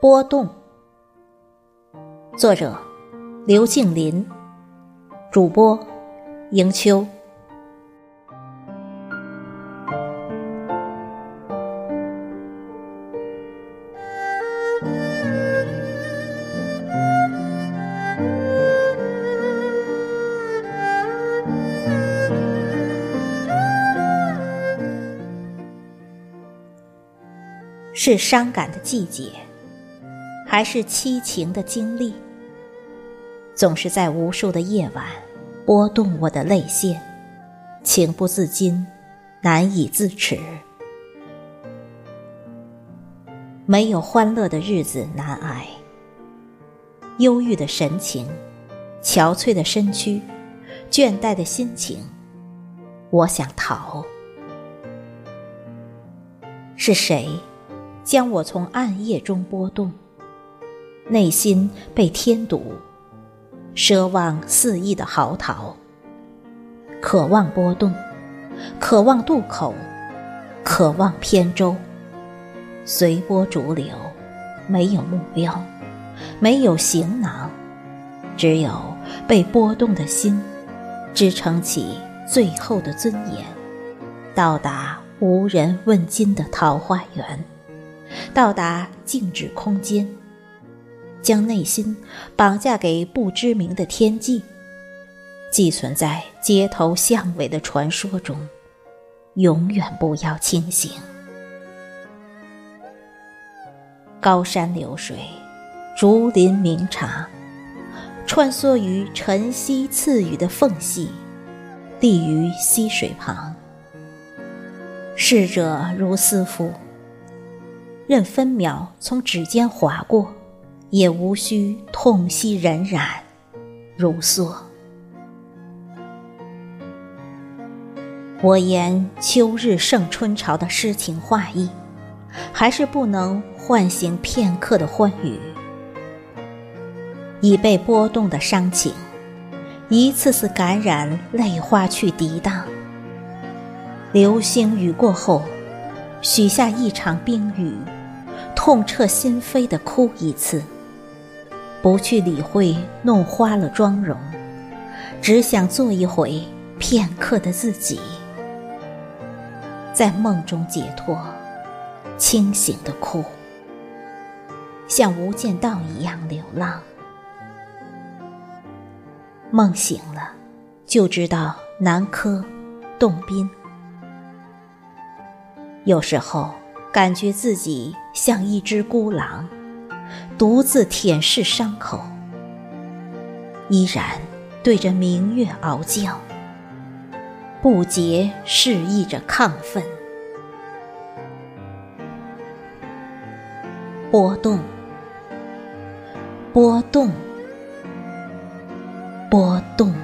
波动，作者刘静林，主播迎秋。是伤感的季节。还是凄情的经历，总是在无数的夜晚拨动我的泪腺，情不自禁，难以自持。没有欢乐的日子难挨，忧郁的神情，憔悴的身躯，倦怠的心情，我想逃。是谁将我从暗夜中拨动？内心被添堵，奢望肆意的嚎啕，渴望波动，渴望渡口，渴望扁舟，随波逐流，没有目标，没有行囊，只有被波动的心支撑起最后的尊严，到达无人问津的桃花源，到达静止空间。将内心绑架给不知名的天际，寄存在街头巷尾的传说中，永远不要清醒。高山流水，竹林鸣茶，穿梭于晨曦赐予的缝隙，立于溪水旁。逝者如斯夫，任分秒从指尖划过。也无需痛惜荏苒，如梭。我言秋日胜春潮的诗情画意，还是不能唤醒片刻的欢愉。已被波动的伤情，一次次感染泪花去涤荡。流星雨过后，许下一场冰雨，痛彻心扉的哭一次。不去理会弄花了妆容，只想做一回片刻的自己，在梦中解脱，清醒的哭，像无间道一样流浪。梦醒了，就知道南柯、洞宾。有时候感觉自己像一只孤狼。独自舔舐伤口，依然对着明月嗷叫，不竭示意着亢奋。波动，波动，波动。